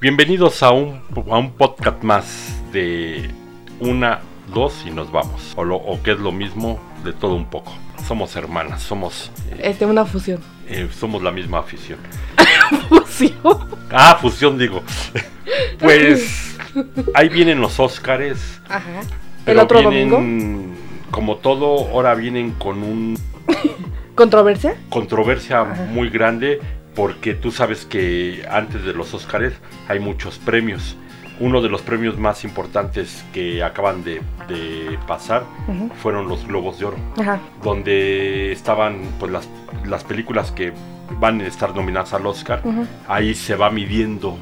Bienvenidos a un, a un podcast más de una, dos y nos vamos. O, lo, o que es lo mismo, de todo un poco. Somos hermanas, somos, eh, Este, una fusión. eh, somos la misma afición. Fusión. Ah, fusión digo. pues ahí vienen los Óscares. Ajá. El pero otro vienen, domingo. Como todo, ahora vienen con un ¿Controversia? controversia Ajá. muy grande porque tú sabes que antes de los Óscares hay muchos premios. Uno de los premios más importantes que acaban de, de pasar fueron los Globos de Oro, Ajá. donde estaban pues las, las películas que van a estar nominadas al Oscar. Ahí se va midiendo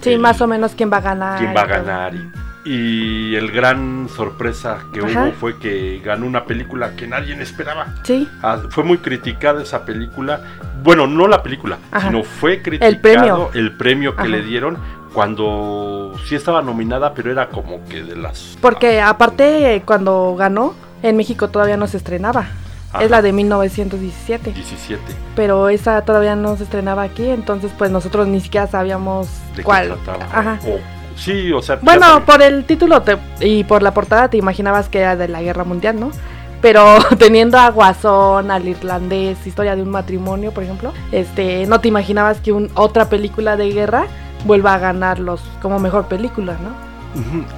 Sí, el- más o menos quién va a ganar. quién va a ganar. Y, y el gran sorpresa que Ajá. hubo fue que ganó una película que nadie esperaba. Sí, Ah, fue muy criticada esa película. Bueno, no la película, Ajá. sino fue criticado El premio. el premio que Ajá. le dieron cuando sí estaba nominada, pero era como que de las... porque aparte cuando ganó, en México todavía no se estrenaba. Ajá. Es la de 1917. 17. Pero esa todavía no se estrenaba aquí, entonces pues nosotros ni siquiera sabíamos ¿De qué cuál. trataba? Ajá. O- sí, o sea... Bueno, por el título te- y por la portada te imaginabas que era de la guerra mundial, ¿no? Pero teniendo a Guasón, al irlandés, historia de un matrimonio, por ejemplo, este, no te imaginabas que un, otra película de guerra vuelva a ganarlos como mejor película, ¿no?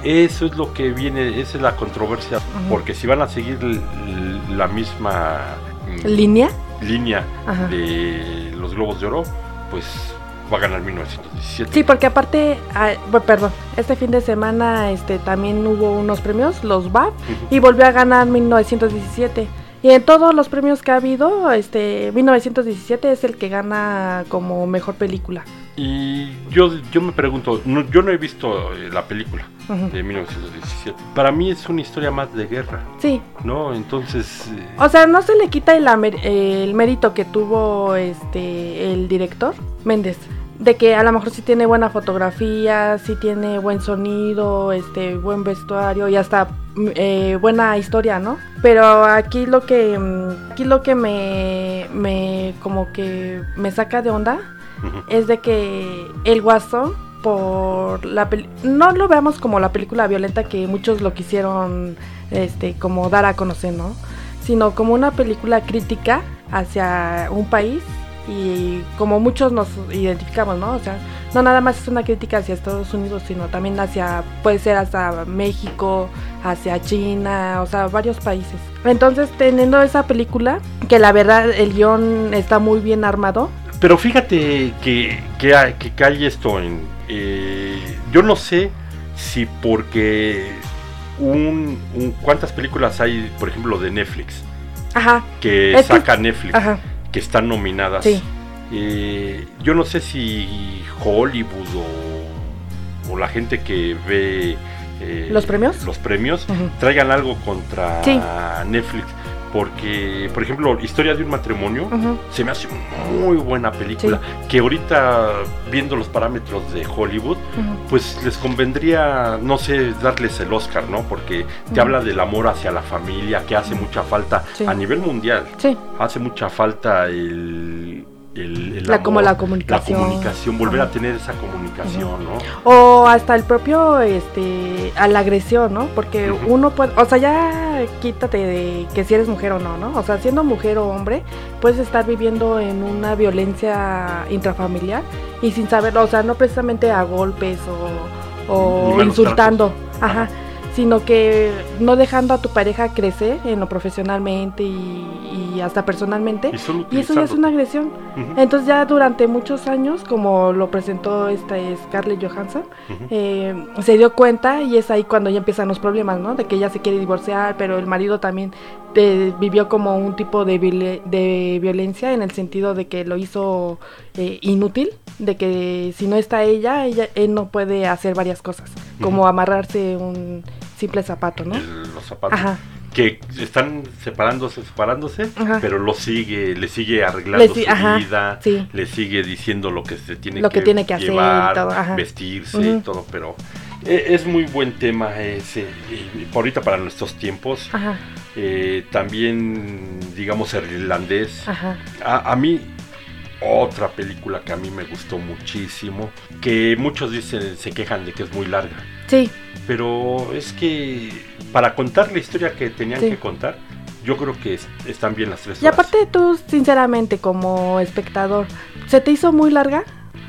Eso es lo que viene, esa es la controversia, porque si van a seguir la misma mm, Línea. línea Ajá. de los Globos de Oro, pues va a ganar 1917. Sí, porque aparte, ah, perdón, este fin de semana este, también hubo unos premios, los BAF, y volvió a ganar 1917. Y en todos los premios que ha habido, este 1917 es el que gana como mejor película. Y yo, yo me pregunto, no- yo no he visto eh, la película Ujú. de 1917. Para mí es una historia más de guerra, Sí, ¿no? Entonces, eh, o sea, no se le quita el, el mérito que tuvo este el director Méndez. De que a lo mejor sí tiene buena fotografía, sí tiene buen sonido, este, buen vestuario y hasta mm, eh, buena historia, ¿no? Pero aquí lo que mm, aquí lo que me, me como que me saca de onda es de que el guasón por la peli- no lo veamos como la película violenta que muchos lo quisieron este como dar a conocer no sino como una película crítica hacia un país y como muchos nos identificamos no o sea no nada más es una crítica hacia Estados Unidos sino también hacia puede ser hacia México hacia China o sea varios países. Entonces teniendo esa película que la verdad el guion está muy bien armado. Pero fíjate que, que, hay, que, hay esto en... eh, yo no sé si porque un, un- ¿Cuántas películas hay, por ejemplo, de Netflix? ajá. Que Es que- saca Netflix, ajá que están nominadas. Sí. Eh, yo no sé si Hollywood o, o la gente que ve... eh, ¿Los premios? Los premios traigan algo contra Sí. Netflix. Porque, por ejemplo, Historia de un matrimonio se me hace muy buena película. Que ahorita, viendo los parámetros de Hollywood, pues les convendría, no sé, darles el Oscar, ¿no? Porque te habla del amor hacia la familia, que hace mucha falta Sí. a nivel mundial. Sí, Hace mucha falta el. El- el La- como la comunicación. La comunicación, volver Ajá. a tener esa comunicación, ¿no? o hasta el propio, este, a la agresión, ¿no? Porque uno puede, o sea, ya quítate de que si eres mujer o no, ¿no? O sea, siendo mujer o hombre, puedes estar viviendo en una violencia intrafamiliar y sin saberlo, o sea, no precisamente a golpes o, o insultando, ajá, sino que no dejando a tu pareja crecer en lo profesionalmente y, y hasta personalmente. Y, eso ya es una agresión. Entonces ya durante muchos años, como lo presentó esta Scarlett Johansson, eh, se dio cuenta y es ahí cuando ya empiezan los problemas, ¿no? De que ella se quiere divorciar, pero el marido también eh, vivió como un tipo de, de violencia en el sentido de que lo hizo eh, inútil, de que si no está ella, ella, él no puede hacer varias cosas, como amarrarse un simple zapato, ¿no? El- los zapatos. Ajá. Que están separándose, separándose, Ajá. pero lo sigue, le sigue arreglando Le si- su ajá, vida, sí. le sigue diciendo lo que se tiene Lo que tiene que hacer llevar, ajá. vestirse y todo, pero eh, es muy buen tema ese, ahorita para nuestros tiempos. Ajá, Eh, también, digamos, el irlandés. ajá. A, a mí, otra película que a mí me gustó muchísimo, que muchos dicen, se quejan de que es muy larga. Sí. Pero es que para contar la historia que tenían Sí. que contar, yo creo que es- están bien las tres Y horas. aparte tú, sinceramente, como espectador, ¿se te hizo muy larga?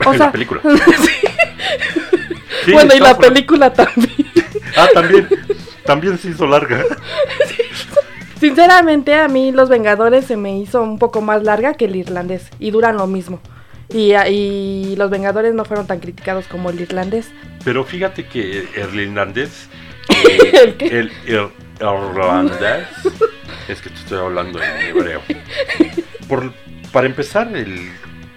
O sea, la película. sí. Bueno, y la por- película también. Ah, también. También se hizo larga. Sinceramente, a mí Los Vengadores se me hizo un poco más larga que el irlandés y duran lo mismo. Y, y Los Vengadores no fueron tan criticados como el irlandés. Pero fíjate que el irlandés. ¿El qué? El ir- irlandés. Es que te estoy hablando en hebreo. Por, para empezar, el,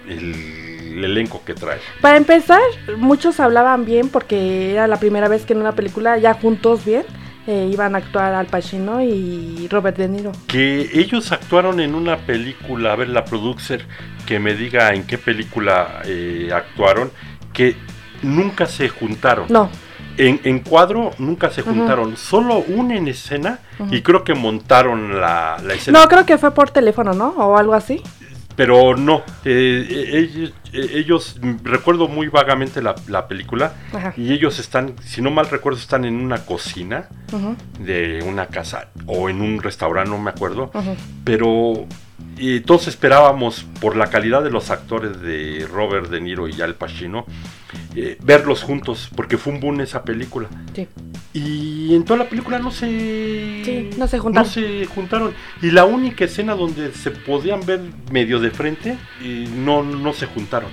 el elenco que trae. Para empezar, muchos hablaban bien porque era la primera vez que en una película ya juntos bien eh, iban a actuar Al Pacino y Robert De Niro. Que ellos actuaron en una película, a ver, la producer que me diga en qué película eh, actuaron, que nunca se juntaron. No, En, en cuadro nunca se juntaron, solo una en escena Ujú. y creo que montaron la, la escena. no, creo que fue por teléfono, ¿no? O algo así. Pero no, eh, eh, ellos, eh, ellos, recuerdo muy vagamente la, la película Ajá. y ellos están, si no mal recuerdo, están en una cocina Ujú, de una casa o en un restaurante, no me acuerdo, ujú. pero y todos esperábamos por la calidad de los actores de Robert De Niro y Al Pacino eh, verlos juntos porque fue un boom esa película Sí. y en toda la película no se Sí, no se juntaron. no se juntaron y la única escena donde se podían ver medio de frente y no no se juntaron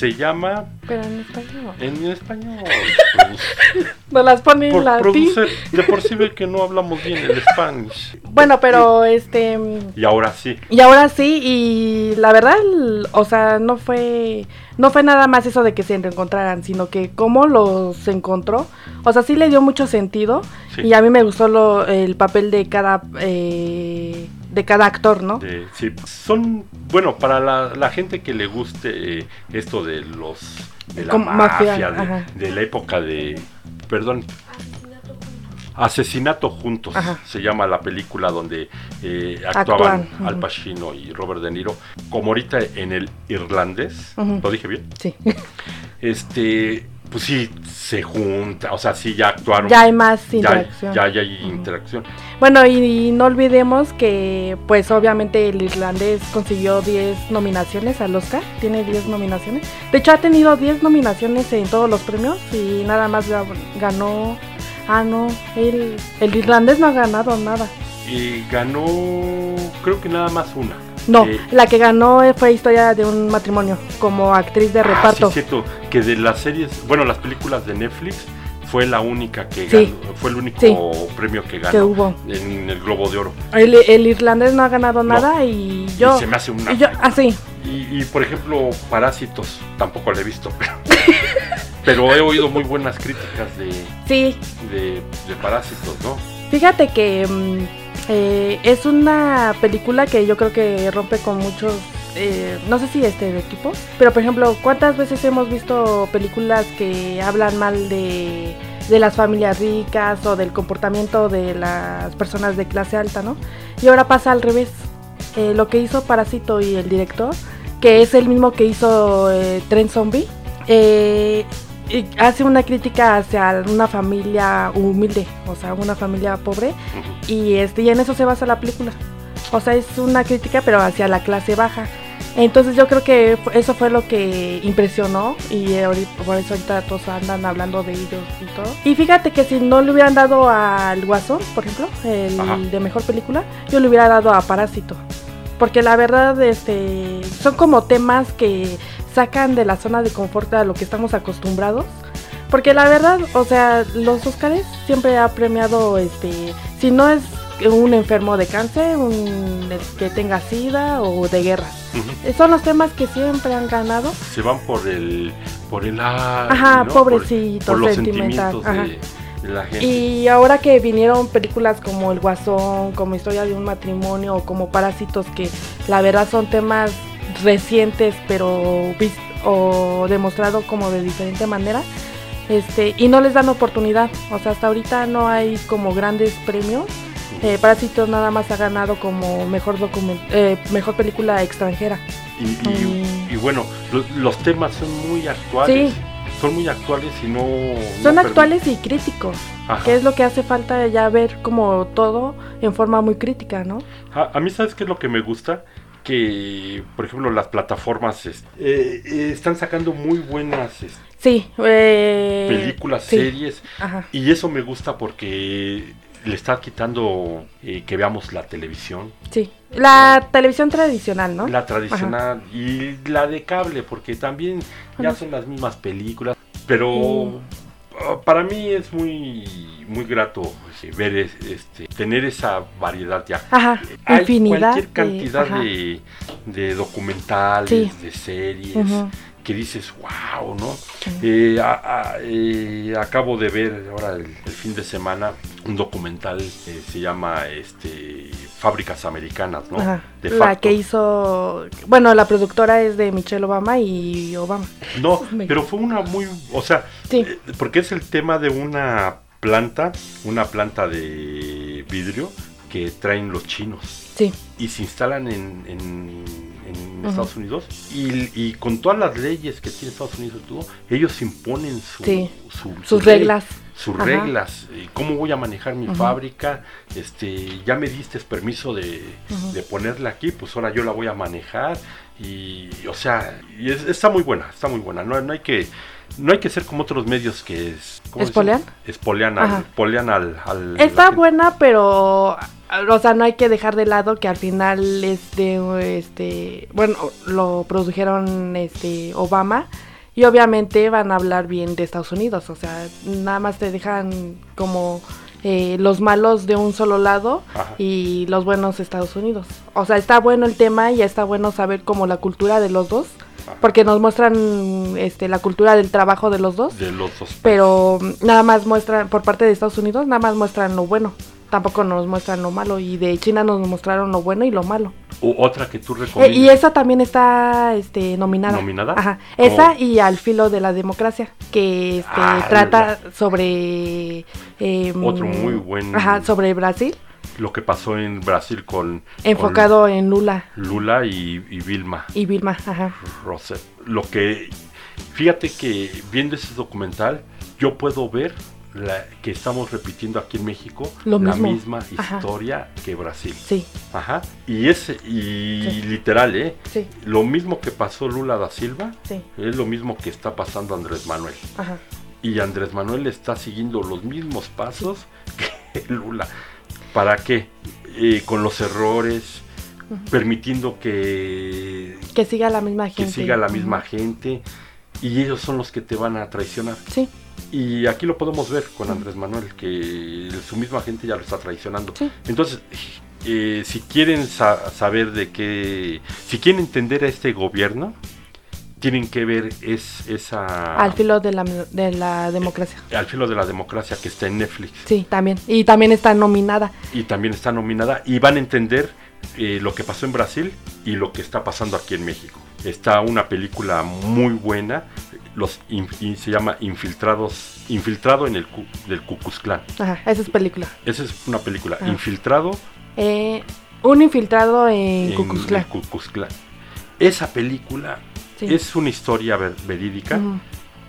se llama Pero en español. en español No las pone en latín. de por sí ve que no hablamos bien el Spanish Bueno, pero este. y ahora sí Y ahora sí, y la verdad, o sea, no fue. No fue nada más eso de que se reencontraran, sino que cómo los encontró. O sea, sí le dio mucho sentido. Sí. Y a mí me gustó lo, el papel de cada. eh, de cada actor, ¿no? De- sí, son, bueno, para la, la gente que le guste eh, esto de los, de la Como mafia, mafia, de, la época de, perdón, Asesinato Juntos, Ajá. se llama la película donde eh, actuaban Al. Pacino y Robert De Niro, como ahorita en el irlandés. ¿lo dije bien? Sí. Este, pues sí, se junta, o sea, sí ya actuaron. ya hay más ya, interacción. ya, ya hay interacción. Bueno, y, no olvidemos que, pues obviamente el irlandés consiguió 10 nominaciones al Oscar, tiene 10 nominaciones. De hecho, ha tenido 10 nominaciones en todos los premios y nada más ga- ganó. Ah, no, el, el irlandés no ha ganado nada. Y ganó, creo que nada más una. No, Eh, la que ganó fue Historia de un matrimonio, como actriz de Ah, sí, reparto. es cierto, que de las series, bueno, las películas de Netflix fue la única que Sí. ganó, fue el único Sí. premio que que ganó hubo. en el Globo de Oro. El, el irlandés no ha ganado No. nada y yo... y se me hace una. y yo, ah, sí, y, y, por ejemplo, Parásitos, tampoco la he visto, pero, pero he oído muy buenas críticas de, sí, de, de Parásitos, ¿no? Fíjate que mm, eh, es una película que yo creo que rompe con muchos, eh, no sé si estereotipos, pero por ejemplo, ¿cuántas veces hemos visto películas que hablan mal de, de las familias ricas o del comportamiento de las personas de clase alta, ¿no? Y ahora pasa al revés. Eh, lo que hizo Parásito y el director, que es el mismo que hizo eh, Tren Zombie, eh, y hace una crítica hacia una familia humilde, o sea, una familia pobre, y este y en eso se basa la película. O sea, es una crítica pero hacia la clase baja. Entonces yo creo que eso fue lo que impresionó y ahorita, por eso ahorita todos andan hablando de ellos y todo. Y fíjate que si no le hubieran dado al Guasón, por ejemplo, el Ajá. de mejor película, yo le hubiera dado a Parásito. Porque la verdad, este, son como temas que sacan de la zona de confort a lo que estamos acostumbrados. Porque la verdad, o sea, los Óscares siempre ha premiado, este, si no es un enfermo de cáncer, un que tenga sida o de guerra. Ujú. Son los temas que siempre han ganado. Se van por el, por el ay, Ajá, pobrecito, por, los sentimental. sentimientos Ajá. de, de la gente. Y ahora que vinieron películas como El Guasón, como Historia de un matrimonio o como Parásitos, que la verdad son temas recientes pero o demostrado como de diferente manera, este y no les dan oportunidad. O sea, hasta ahorita no hay como grandes premios. Eh, Parásitos nada más ha ganado como mejor document eh, mejor película extranjera. Y, y- y bueno, lo- los temas son muy actuales. Sí. Son muy actuales y no... Son no actuales y críticos, Ajá. que es lo que hace falta ya ver como todo en forma muy crítica, ¿no? A, a mí, ¿sabes qué es lo que me gusta? Que, por ejemplo, las plataformas es- eh, eh, están sacando muy buenas es, Sí, eh, películas, sí, series, Ajá. y eso me gusta porque le está quitando que veamos la televisión, Sí, la televisión tradicional, ¿no? la tradicional y la de cable, porque también ya Ajá. son las mismas películas, pero para mí es muy muy grato eh, ver es- este tener esa variedad ya. Ajá, Hay infinidad. cualquier cantidad de, de documentales, Sí. de series. Que dices, wow, ¿no? Eh, a- a- eh, acabo de ver ahora el, el fin de semana un documental que se llama este Fábricas Americanas, ¿no? De La que hizo, bueno, la productora es de Michelle Obama y Obama. No, pero fue una muy, o sea, Sí. eh, porque es el tema de una planta, una planta de vidrio que traen los chinos. Sí, y se instalan en, en- en. Estados Unidos y, y con todas las leyes que tiene Estados Unidos y todo, ellos imponen su, Sí. su- su sus ley, reglas. sus Ajá. reglas, eh, cómo voy a manejar mi fábrica, este, ya me diste permiso de, ponerla aquí, pues ahora yo la voy a manejar y, o sea, y es- está muy buena, está muy buena, no, no hay que no hay que ser como otros medios que es, ¿cómo ¿Espolean? Espolean al, espolean al, al- Está buena, pero o sea, no hay que dejar de lado que al final este este, bueno, lo produjeron este Obama y obviamente van a hablar bien de Estados Unidos, o sea, nada más te dejan como eh, los malos de un solo lado Ajá. y los buenos Estados Unidos. O sea, está bueno el tema y está bueno saber como la cultura de los dos, Ajá. porque nos muestran este la cultura del trabajo de los dos de los dos pero nada más muestran, por parte de Estados Unidos, nada más muestran lo bueno. Tampoco nos muestran lo malo. Y de China nos mostraron lo bueno y lo malo. O otra que tú Eh, recomiendas. y esa también está este, nominada. ¿Nominada? Ajá. Esa y Al filo de la democracia, que este, Ah, trata sobre... em, Otro muy buen- Ajá, sobre Brasil, lo que pasó en Brasil con, enfocado en Lula Lula y, y Vilma y Vilma. Ajá. Rousseff. Lo que, fíjate que viendo ese documental, yo puedo ver la, que estamos repitiendo aquí en México Lo la mismo. misma Ajá. historia que Brasil. Sí, Ajá. Y es, y Sí. literal, ¿eh? sí, Lo mismo que pasó Lula da Silva, sí. es lo mismo que está pasando Andrés Manuel. Ajá. Y Andrés Manuel está siguiendo los mismos pasos que Lula. ¿Para qué? Eh, con los errores, permitiendo que, Que siga la misma que gente. siga la misma gente. Y ellos son los que te van a traicionar. Sí, Y aquí lo podemos ver con Andrés Manuel, que su misma gente ya lo está traicionando. Sí. Entonces, eh, si quieren sa- saber de qué, si quieren entender a este gobierno, tienen que ver es, esa... al filo de la, de la democracia. al filo de la democracia que está en Netflix. Sí, también. Y también está nominada. y también está nominada y van a entender eh, lo que pasó en Brasil y lo que está pasando aquí en México. Está una película muy buena, los in- se llama Infiltrados, Infiltrado en el Ku- del Klan. Ajá, esa es película. Esa es una película. Infiltrado Eh, un infiltrado en en Klan. Esa película Sí. es una historia ver- verídica,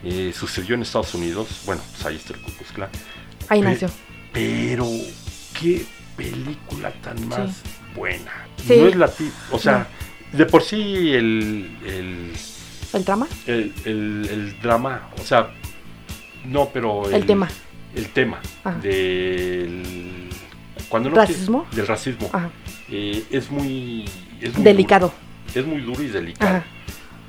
eh, sucedió en Estados Unidos, bueno, pues ahí está el Klan. Ahí Pe- nació. Pero qué película tan más buena. Sí. No es la o sea, de por sí el, el, ¿El trama? el, el- el drama, o sea, no, pero El tema. El tema Ajá. del cuando no ¿Racismo? del racismo Ajá. eh, es muy es muy Delicado. duro, es muy duro y delicado. Ajá.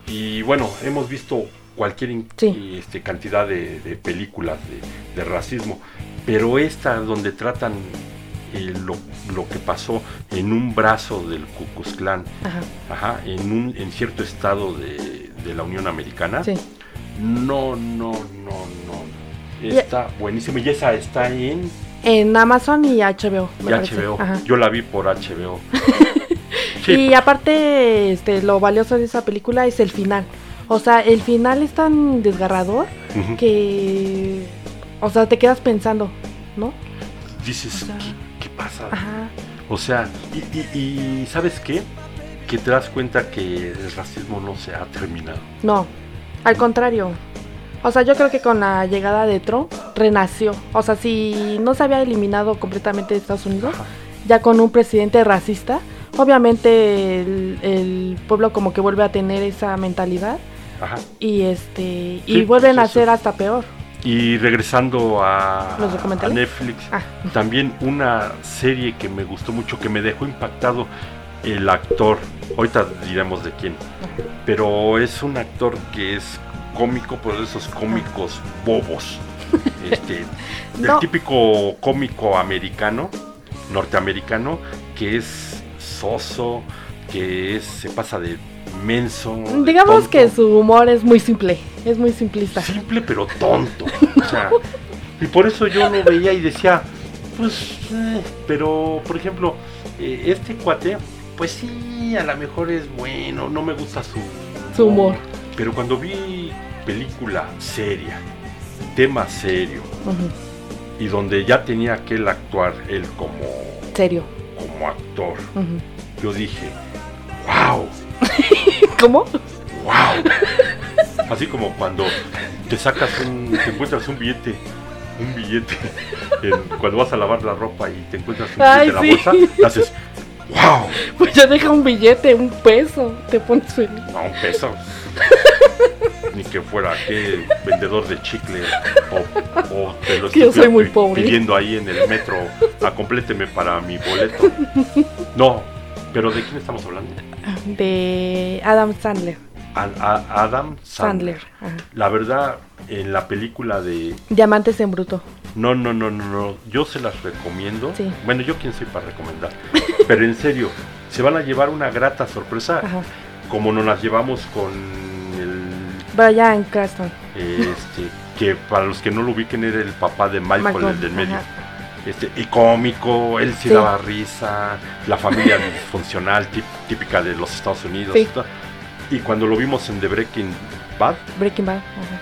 Y bueno, hemos visto cualquier Sí. este, cantidad de, de películas de, de racismo, pero esta donde tratan eh, lo, lo que pasó en un brazo del Ku Klux Klan, Ajá. ajá, en, un, en cierto estado de, de la Unión Americana, Sí. no, no, no, no. Y- Está buenísimo y esa está en En Amazon y HBO. y. HBO. Ajá. Yo la vi por HBO. Sí, Y aparte, este, lo valioso de esa película es el final. O sea, el final es tan desgarrador que, o sea, te quedas pensando, ¿no? dices, o sea, ¿qué, qué pasa? Ajá. O sea, y, y- y ¿sabes qué? que te das cuenta que el racismo no se ha terminado. No, al contrario. O sea, yo creo que con la llegada de Trump renació. O sea, si no se había eliminado completamente de Estados Unidos, Ajá. ya con un presidente racista, obviamente el, el pueblo como que vuelve a tener esa mentalidad Ajá. y este y Sí, vuelven a pues eso. ser hasta peor. Y regresando a. Netflix, Ah. también una serie que me gustó mucho, que me dejó impactado el actor. Ahorita diremos de quién. Pero es un actor que es cómico, pero de esos cómicos bobos. Este, No. El típico cómico americano, norteamericano, que es soso, que es, se pasa de menso. Digamos tonto. que su humor es muy simple, es muy simplista. simple pero tonto. O sea, y por eso yo lo veía y decía, pues, eh, pero por ejemplo, eh, este cuate, pues sí, a lo mejor es bueno, no me gusta su, Su humor. Pero cuando vi película seria, tema serio, y donde ya tenía que él actuar, él como, Serio. como actor, Ujú. yo dije, ¿Cómo? wow. Así como cuando te sacas un, te encuentras un billete, un billete, en- cuando vas a lavar la ropa y te encuentras un Ay, billete en la sí. bolsa, te haces, wow, Pues ya deja un billete, un peso, te pones feliz. no, un peso. Ni que fuera que vendedor de chicle o, o te lo Que yo estoy soy muy pobre. pidiendo ahí en el metro, acompléteme para mi boleto. No, pero ¿de quién estamos hablando? De Adam Sandler. A- a- Adam Sandler. Sandler. La verdad, en la película de Diamantes en bruto. No, no, no, no, no. Yo se las recomiendo. Sí. Bueno, yo quién soy para recomendar. Pero en serio, se van a llevar una grata sorpresa Ajá. como nos las llevamos con el Brian Cranston. este que para los que no lo ubiquen era el papá de Michael, el del medio. ajá. Este, y cómico, él sí, Sí. daba risa, la familia disfuncional típica de los Estados Unidos. Sí. y cuando lo vimos en The Breaking Bad, Breaking Bad.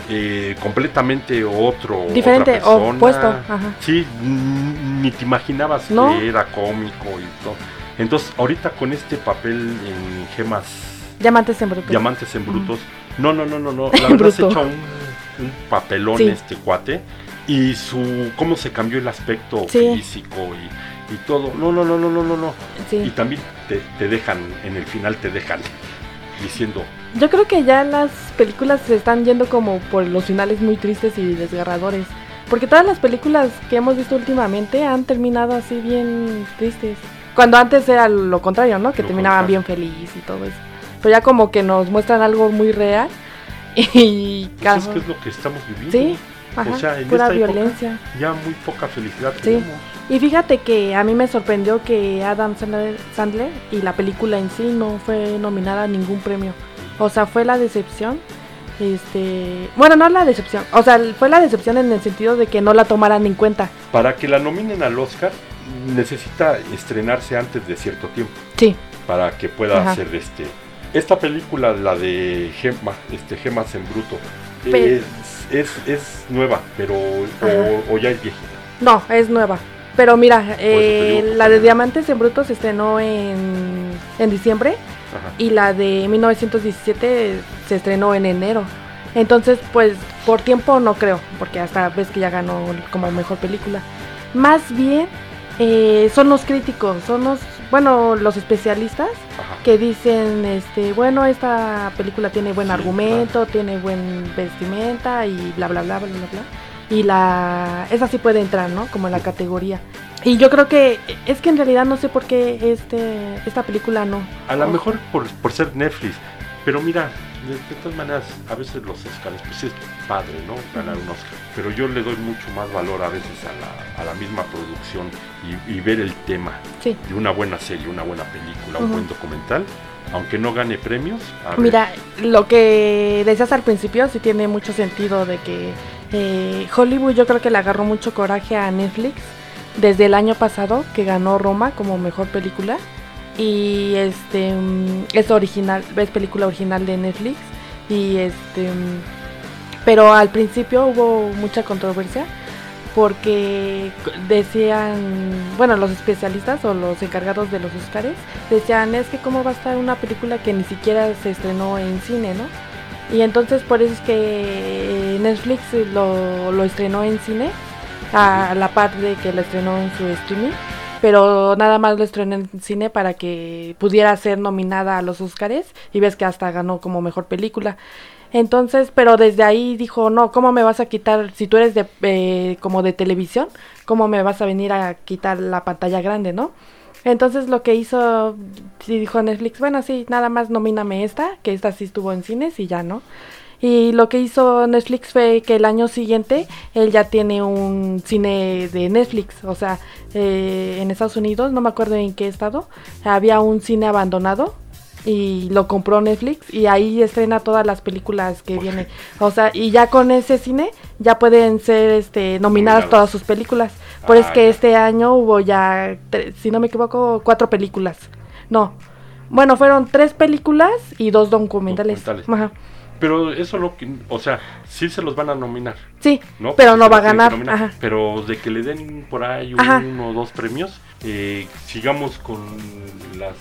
eh, completamente otro. Diferente, otra persona. opuesto. Ajá. Sí, ni te imaginabas No. que era cómico y todo. Entonces, ahorita con este papel en gemas, Diamantes en bruto. diamantes en brutos, no, no, no, no, no, la verdad se echa un, un papelón este cuate y su cómo se cambió el aspecto Sí. físico y, y todo. No, no, no, no, no, no, no. Y también te, te dejan, en el final te dejan diciendo, Yo creo que ya las películas se están yendo como por los finales muy tristes y desgarradores. Porque todas las películas que hemos visto últimamente han terminado así bien tristes. Cuando antes era lo contrario, ¿no? Que Lo terminaban contrario. bien feliz y todo eso. Pero ya como que nos muestran algo muy real. Y pues es que es lo que estamos viviendo. Sí, ajá, sea, en pura esta época- violencia. Ya muy poca felicidad Sí. tenemos. Y fíjate que a mí me sorprendió que Adam Sandler, Sandler y la película en sí no fue nominada a ningún premio. O sea, fue la decepción. Este, bueno, no la decepción. O sea, fue la decepción en el sentido de que no la tomaran en cuenta. Para que la nominen al Oscar, necesita estrenarse antes de cierto tiempo Sí, para que pueda Ajá. hacer este. Esta película, la de Gema, este, Gemas en Bruto, Pe- es, es, nueva, pero o, o ya es viejita. no, es nueva. Pero mira, eh, digo la de. Diamantes en Bruto se estrenó en, en diciembre Ajá. y la de 1917 se estrenó en enero. Entonces, pues por tiempo no creo, porque hasta ves que ya ganó como mejor película. Más bien eh, son los críticos, son los, bueno, los especialistas Ajá. que dicen, este, bueno, esta película tiene buen Sí, argumento, tiene buen vestimenta y bla bla bla bla bla bla. Y la esa sí puede entrar, ¿no? Como en la categoría. Y yo creo que es que en realidad no sé por qué este esta película no. A lo mejor por, por ser Netflix, pero mira, de, todas maneras, a veces los Oscars, pues es padre, ¿no? Ganar un Oscar. Pero yo le doy mucho más valor a veces a la, a la misma producción y, y ver el tema Sí. de una buena serie, una buena película, un buen documental, aunque no gane premios. a ver, Mira, lo que decías al principio sí tiene mucho sentido de que eh, Hollywood yo creo que le agarró mucho coraje a Netflix desde el año pasado que ganó Roma como mejor película y este mm, es original, es película original de Netflix y este mm, pero al principio hubo mucha controversia porque decían, bueno, los especialistas o los encargados de los Oscars decían, es que cómo va a estar una película que ni siquiera se estrenó en cine, ¿no? Y entonces por eso es que Netflix lo, lo estrenó en cine, a la par de que lo estrenó en su streaming, pero nada más lo estrenó en cine para que pudiera ser nominada a los Oscars y ves que hasta ganó como mejor película. Entonces, pero desde ahí dijo, no, ¿cómo me vas a quitar, si tú eres de, eh, como de televisión, cómo me vas a venir a quitar la pantalla grande, ¿no? Entonces lo que hizo, dijo Netflix, bueno, sí, nada más nomíname esta, que esta sí estuvo en cines y ya, ¿no? Y lo que hizo Netflix fue que el año siguiente él ya tiene un cine de Netflix, o sea, eh, en Estados Unidos, no me acuerdo en qué estado, había un cine abandonado y lo compró Netflix y ahí estrena todas las películas que vienen. O sea, y ya con ese cine ya pueden ser este nominadas todas sus películas. Por eso es ah, que este año hubo ya, si no me equivoco, cuatro películas. No. Bueno, fueron tres películas y dos documentales. Ajá. Pero eso lo que, o sea, sí se los van a nominar. Sí, ¿no? pero no va a ganar. Pero de que le den por ahí uno o dos premios, eh, sigamos con las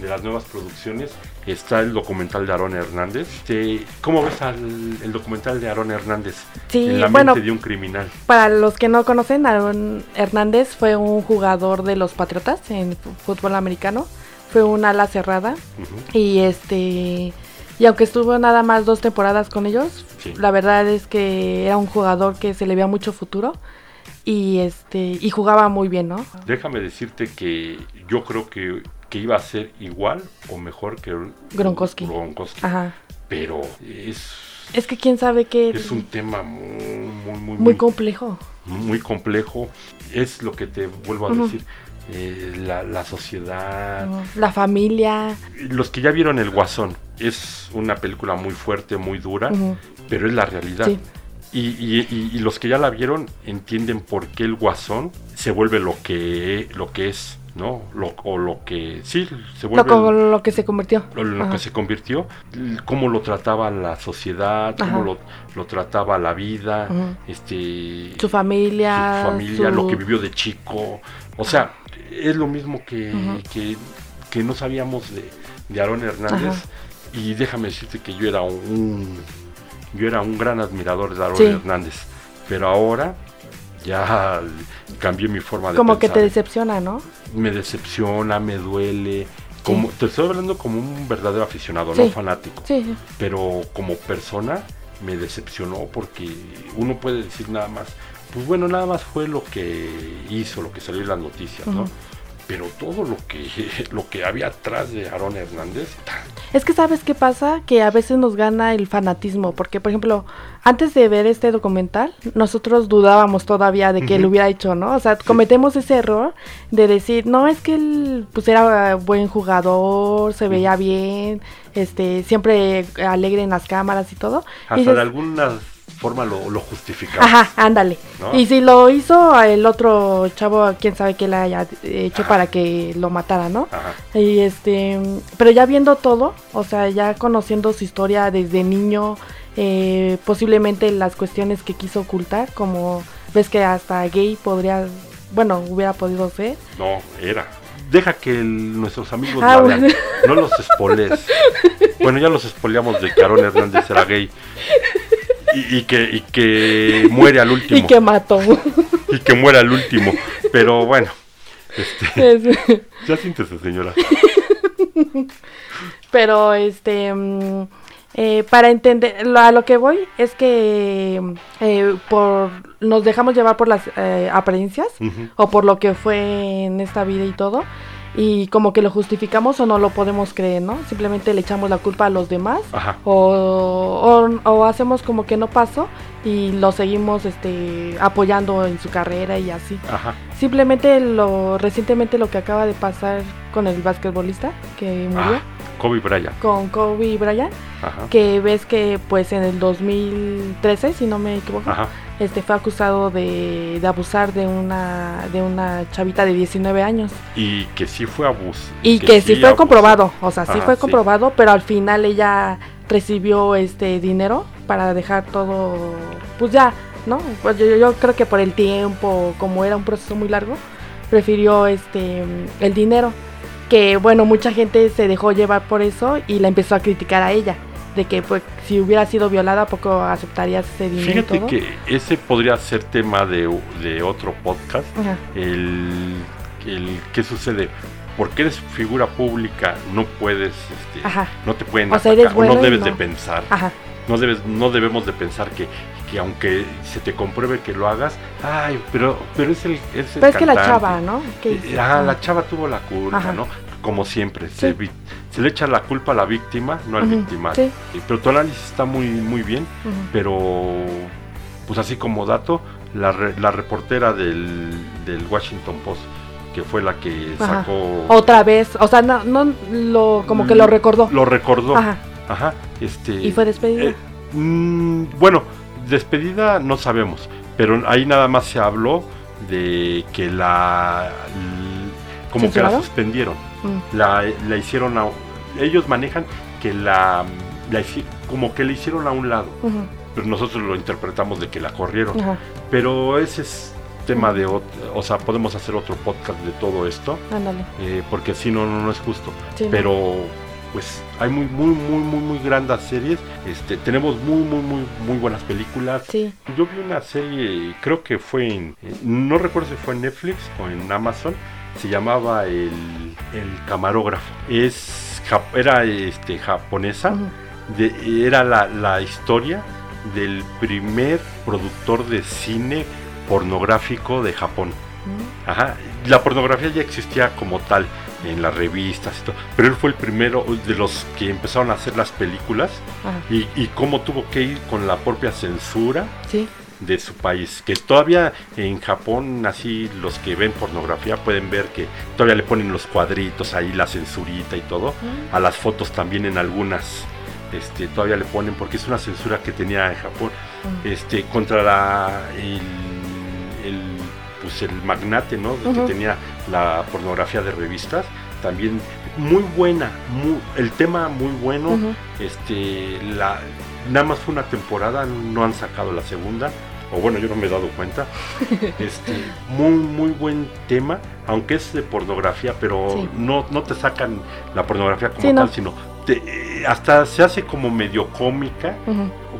de las nuevas producciones está el documental de Aaron Hernández. ¿Cómo ves el documental de Aaron Hernández? Sí, en la mente de un criminal. Para los que no conocen, Aaron Hernández fue un jugador de los Patriotas en fútbol americano. Fue un ala cerrada. Y este. Y aunque estuvo nada más dos temporadas con ellos, la verdad es que era un jugador que se le veía mucho futuro y este y jugaba muy bien, ¿no? Déjame decirte que yo creo que que iba a ser igual o mejor que Gronkowski. Gronkowski. Ajá. Pero es... Es que quién sabe qué... Es un tema muy, muy, muy... Muy complejo. Muy complejo. Es lo que te vuelvo a decir. Eh, la, sociedad. La familia. Los que ya vieron El Guasón. Es una película muy fuerte, muy dura, pero es la realidad. Sí. Y, y, y, los que ya la vieron entienden por qué el guasón se vuelve lo que, lo que es. ¿no? Lo, o lo que sí se vuelve lo, lo que se convirtió. Lo, que se convirtió, cómo lo trataba la sociedad, cómo lo, lo, trataba la vida, este su familia, su familia, lo que vivió de chico. O sea, es lo mismo que, que, no sabíamos de, de Aaron Hernández. Y déjame decirte que yo era un yo era un gran admirador de Aaron Hernández. Pero ahora ya cambié mi forma de Como que te decepciona, ¿no? Me decepciona, me duele. Como, Te estoy hablando como un verdadero aficionado, no fanático. Sí, Pero como persona me decepcionó porque uno puede decir nada más, pues bueno, nada más fue lo que hizo, lo que salió en las noticias, ¿no? pero todo lo que lo que había atrás de Aaron Hernández. Es que sabes qué pasa, que a veces nos gana el fanatismo, porque por ejemplo, antes de ver este documental, nosotros dudábamos todavía de que lo hubiera hecho, ¿no? O sea, cometemos ese error de decir, no, es que él pues era buen jugador, se veía bien, este, siempre alegre en las cámaras y todo. Hasta de algunas forma lo, lo justificaba. Ajá, ándale. Y si lo hizo el otro chavo, quién sabe qué le haya hecho para que lo matara, ¿no? Ajá. Y este, pero ya viendo todo, o sea, ya conociendo su historia desde niño, eh, posiblemente las cuestiones que quiso ocultar, como ves que hasta gay podría, bueno, hubiera podido ser. No, era. Deja que nuestros amigos ah, no los espoles. bueno, ya los espoleamos de que Aaron Hernández era gay y, que, y que muere al último. Y que mató. y que muere al último. Pero bueno. Este, ya siéntese, señora. Pero este. Mm, eh, para entender, a lo que voy es que eh, por nos dejamos llevar por las eh, apariencias o por lo que fue en esta vida y todo y como que lo justificamos o no lo podemos creer, ¿no? Simplemente le echamos la culpa a los demás o, o, hacemos como que no pasó y lo seguimos este apoyando en su carrera y así. Simplemente lo recientemente lo que acaba de pasar con el basquetbolista que murió. Ah, Kobe Bryant. Con Kobe Bryant, que ves que pues en el 2013, si no me equivoco, este fue acusado de, abusar de una de una chavita de 19 años. Y que sí fue abuso. Y que, sí, fue comprobado, o sea, sí fue comprobado, pero al final ella recibió este dinero para dejar todo, pues ya ¿no? Pues yo, yo creo que por el tiempo, como era un proceso muy largo, prefirió este el dinero. Que bueno, mucha gente se dejó llevar por eso y la empezó a criticar a ella. De que pues si hubiera sido violada, ¿a poco aceptarías ese dinero? y Fíjate todo? que ese podría ser tema de, de otro podcast. Ajá. El, el qué sucede. Porque eres figura pública, no puedes, este, Ajá. no te pueden O sea, o no debes no. de pensar. Ajá. No debes, no debemos de pensar que, que aunque se te compruebe que lo hagas, ay, pero, pero es el, es el Pero es que la chava, ¿no? Eh, ah, la chava tuvo la culpa, Ajá. ¿no? Como siempre, se, Sí. vi- se le echa la culpa a la víctima, no al Ujú, victimario. sí. Pero tu análisis está muy, muy bien, pero pues así como dato, la, re- la reportera del, del Washington Post, que fue la que Ajá. sacó... Otra vez, o sea, no, no lo, como que lo recordó. Lo recordó. Ajá. Ajá, este, Y fue despedida. eh, mm, bueno, despedida no sabemos, pero ahí nada más se habló de que la... como que la suspendieron. Mm. La, la hicieron a... Ellos manejan que la... la como que le hicieron a un lado, pero nosotros lo interpretamos de que la corrieron. Pero ese es tema de otro, o sea, podemos hacer otro podcast de todo esto, Ándale. eh, porque si no, no, no es justo. Sí, no. Pues hay muy, muy, muy, muy, muy grandes series. Este, tenemos muy, muy, muy, muy buenas películas. Sí. Yo vi una serie, creo que fue en, eh, no recuerdo si fue en Netflix o en Amazon, se llamaba El, el Camarógrafo. Es, era este, japonesa, de- era la, la historia del primer productor de cine pornográfico de Japón. Mm. Ajá, la pornografía ya existía como tal en las revistas y todo, pero él fue el primero de los que empezaron a hacer las películas y, y cómo tuvo que ir con la propia censura Sí. de su país, que todavía en Japón, así los que ven pornografía pueden ver que todavía le ponen los cuadritos ahí, la censurita y todo, Mm. a las fotos también en algunas, este, todavía le ponen, porque es una censura que tenía en Japón, Mm. este, contra la, el, el, pues el magnate, ¿no? Que Ujú. tenía la pornografía de revistas, también muy buena, muy, el tema muy bueno, este, la, nada más fue una temporada, no han sacado la segunda, o bueno, yo no me he dado cuenta, este, muy, muy buen tema, aunque es de pornografía, pero Sí. no, no te sacan la pornografía como Sí, no. tal, sino te- hasta se hace como medio cómica,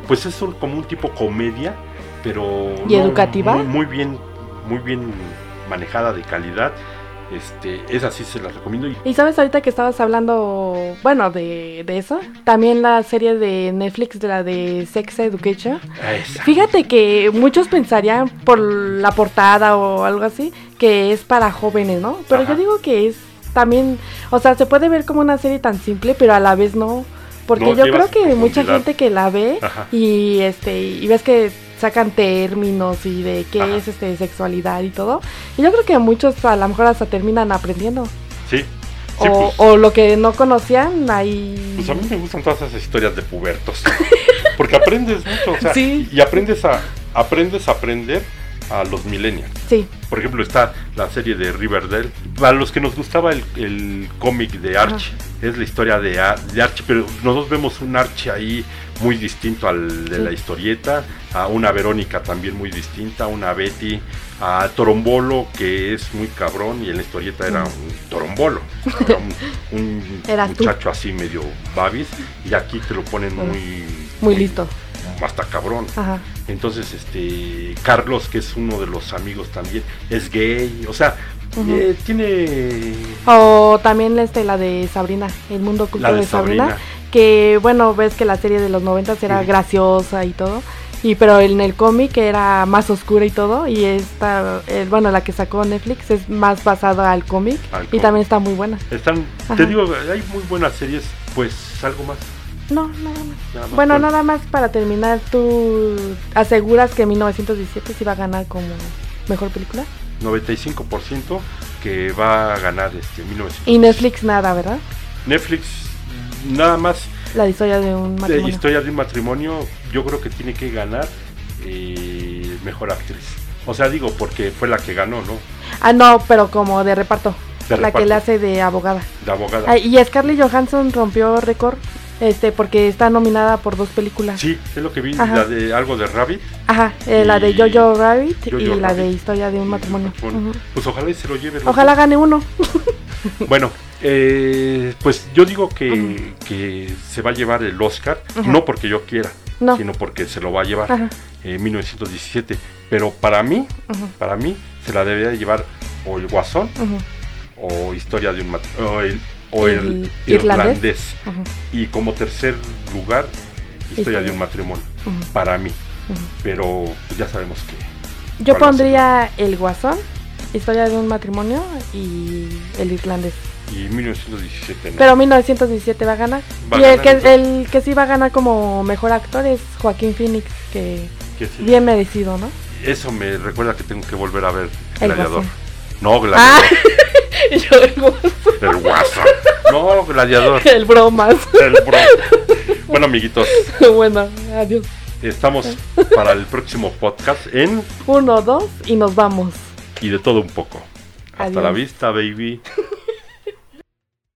pues es un- como un tipo comedia, pero ¿Y educativa? Muy, muy bien, muy bien manejada de calidad. Este, esa sí se la recomiendo y sabes, ahorita que estabas hablando, bueno, de, de eso, también la serie de Netflix de la de Sex Education. esa. Fíjate que muchos pensarían por la portada o algo así que es para jóvenes, ¿no? Pero Ajá. yo digo que es también, o sea, se puede ver como una serie tan simple, pero a la vez no. Porque No, yo creo que mucha gente que la ve Ajá. y este y ves que sacan términos y de qué Ajá. es este sexualidad y todo. Y yo creo que muchos a lo mejor hasta terminan aprendiendo. Sí, sí, o, pues, o lo que no conocían, ahí... pues a mí me gustan todas esas historias de pubertos. Porque aprendes mucho, o sea, Sí. y aprendes a aprendes a aprender a los millennials. Sí, Por ejemplo, está la serie de Riverdale. A los que nos gustaba el, el cómic de Archie, es la historia de, de Archie, pero nosotros vemos un Archie ahí muy distinto al de Sí. la historieta, a una Verónica también muy distinta, una Betty, a Torombolo, que es muy cabrón, y en la historieta era Mm. un Torombolo, era un, un Eras tú. muchacho así medio babis, y aquí te lo ponen muy... muy listo. Hasta cabrón. Ajá. Entonces, este Carlos, que es uno de los amigos también, es gay, o sea, eh, tiene O también este, la de Sabrina, el mundo oculto de, de Sabrina, Sabrina. que bueno, ves que la serie de los 90 era graciosa y todo, y pero en el cómic era más oscura y todo, y esta, eh, bueno, la que sacó Netflix es más basada al cómic y también está muy buena. Están, Ajá. te digo, hay muy buenas series, pues algo más. No, nada más. nada más. Bueno, nada más para terminar, ¿tú aseguras que 1917 sí va a ganar como mejor película? 95% que va a ganar este 1900. Y Netflix nada, ¿verdad? Netflix nada más La historia de un matrimonio. historia de un matrimonio, yo creo que tiene que ganar eh, mejor actriz. O sea, digo porque fue la que ganó, ¿no? Ah, no, pero como de reparto. De la reparto. que le hace de abogada. De abogada. Ah, y Scarlett Johansson rompió récord Este, porque está nominada por dos películas. Sí, es lo que vi, Ajá. la de algo de Rabbit. Ajá, eh, la de Jojo Rabbit Jojo y la de. Historia de un matrimonio. Pues ojalá y se lo lleve. Ojalá gane uno. Bueno, eh, pues yo digo que, que se va a llevar el Oscar, no porque yo quiera, No. sino porque se lo va a llevar en 1917. Pero para mí, para mí, se la debería llevar o el Guasón o Historia de un matrimonio. O el, irlandés. Y como tercer lugar, Historia de un matrimonio. Para mí. Pero pues, ya sabemos que. Yo pondría El Guasón, Historia de un matrimonio y El Irlandés. Y 1917 no. Pero 1917 va a ganar. Va a y el que, entonces. el que sí va a ganar como mejor actor es Joaquín Phoenix, que Que sí. bien merecido, ¿no? Eso me recuerda que tengo que volver a ver El Gladiador. Guasón. No, Ah, Gladiador. y yo el Guasón, El Guasón. No, Gladiador. el bromas. El bro. Bueno, amiguitos, bueno, adiós. estamos para el próximo podcast en Uno, dos y nos vamos. Y de todo un poco. Hasta Adiós. la vista, baby.